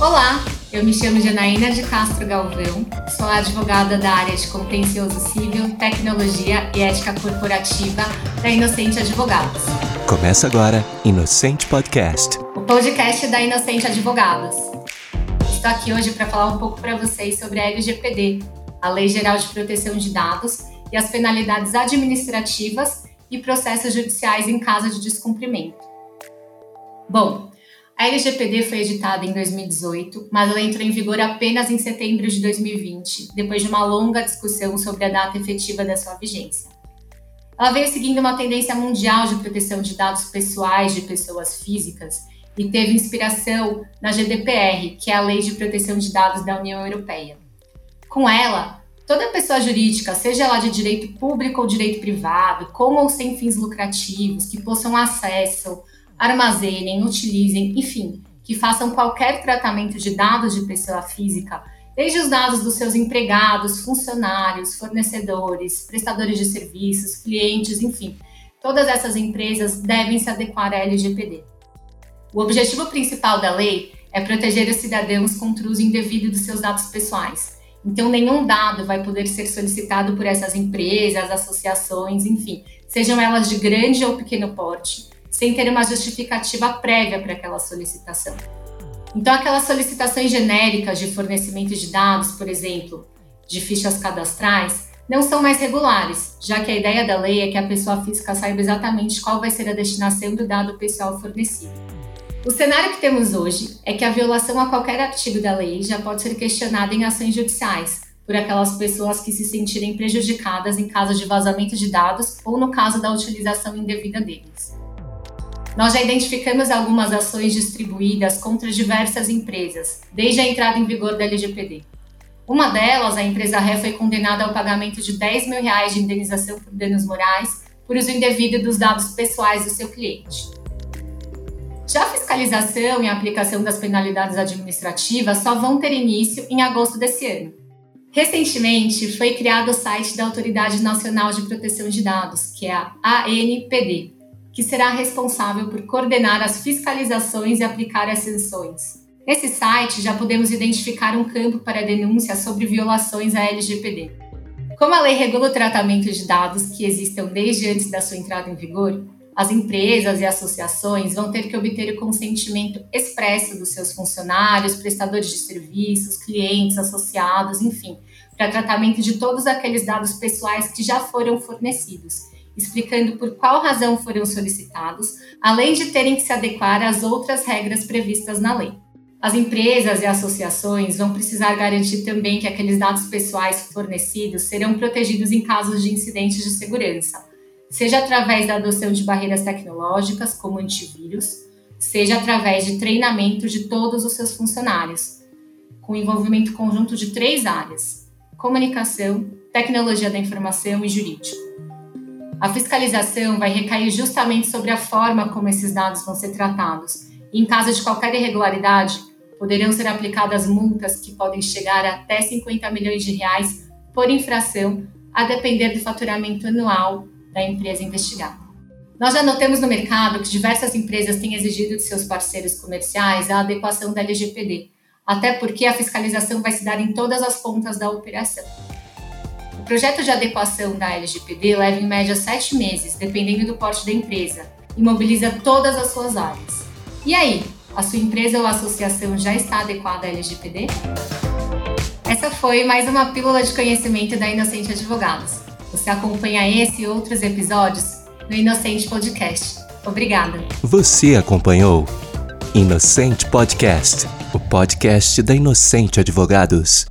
Olá, eu me chamo Janaína de Castro Galvão, sou advogada da área de contencioso civil, tecnologia e ética corporativa da Inocente Advogados. Começa agora Inocente Podcast. O podcast da Inocente Advogados. Estou aqui hoje para falar um pouco para vocês sobre a LGPD, a Lei Geral de Proteção de Dados, e as penalidades administrativas e processos judiciais em caso de descumprimento. Bom, a LGPD foi editada em 2018, mas ela entrou em vigor apenas em setembro de 2020, depois de uma longa discussão sobre a data efetiva da sua vigência. Ela veio seguindo uma tendência mundial de proteção de dados pessoais de pessoas físicas e teve inspiração na GDPR, que é a Lei de Proteção de Dados da União Europeia. Com ela, toda pessoa jurídica, seja ela de direito público ou direito privado, com ou sem fins lucrativos, que possam acesso armazenem, utilizem, enfim, que façam qualquer tratamento de dados de pessoa física, desde os dados dos seus empregados, funcionários, fornecedores, prestadores de serviços, clientes, enfim, todas essas empresas devem se adequar à LGPD. O objetivo principal da lei é proteger os cidadãos contra o uso indevido dos seus dados pessoais. Então, nenhum dado vai poder ser solicitado por essas empresas, associações, enfim, sejam elas de grande ou pequeno porte, sem ter uma justificativa prévia para aquela solicitação. Então, aquelas solicitações genéricas de fornecimento de dados, por exemplo, de fichas cadastrais, não são mais regulares, já que a ideia da lei é que a pessoa física saiba exatamente qual vai ser a destinação do dado pessoal fornecido. O cenário que temos hoje é que a violação a qualquer artigo da lei já pode ser questionada em ações judiciais por aquelas pessoas que se sentirem prejudicadas em caso de vazamento de dados ou no caso da utilização indevida deles. Nós já identificamos algumas ações distribuídas contra diversas empresas, desde a entrada em vigor da LGPD. Uma delas, a empresa Ré foi condenada ao pagamento de 10 mil reais de indenização por danos morais por uso indevido dos dados pessoais do seu cliente. Já a fiscalização e a aplicação das penalidades administrativas só vão ter início em agosto desse ano. Recentemente, foi criado o site da Autoridade Nacional de Proteção de Dados, que é a ANPD, que será responsável por coordenar as fiscalizações e aplicar as sanções. Nesse site já podemos identificar um campo para denúncia sobre violações à LGPD. Como a lei regula o tratamento de dados que existam desde antes da sua entrada em vigor, as empresas e associações vão ter que obter o consentimento expresso dos seus funcionários, prestadores de serviços, clientes, associados, enfim, para tratamento de todos aqueles dados pessoais que já foram fornecidos explicando por qual razão foram solicitados, além de terem que se adequar às outras regras previstas na lei. As empresas e associações vão precisar garantir também que aqueles dados pessoais fornecidos serão protegidos em casos de incidentes de segurança, seja através da adoção de barreiras tecnológicas, como antivírus, seja através de treinamento de todos os seus funcionários, com envolvimento conjunto de três áreas: comunicação, tecnologia da informação e jurídico. A fiscalização vai recair justamente sobre a forma como esses dados vão ser tratados. E, em caso de qualquer irregularidade, poderão ser aplicadas multas que podem chegar até 50 milhões de reais por infração, a depender do faturamento anual da empresa investigada. Nós já notamos no mercado que diversas empresas têm exigido de seus parceiros comerciais a adequação da LGPD, até porque a fiscalização vai se dar em todas as pontas da operação projeto de adequação da LGPD leva em média sete meses, dependendo do porte da empresa, e mobiliza todas as suas áreas. E aí, a sua empresa ou associação já está adequada à LGPD? Essa foi mais uma pílula de conhecimento da Inocente Advogados. Você acompanha esse e outros episódios no Inocente Podcast. Obrigada. Você acompanhou Inocente Podcast, o podcast da Inocente Advogados.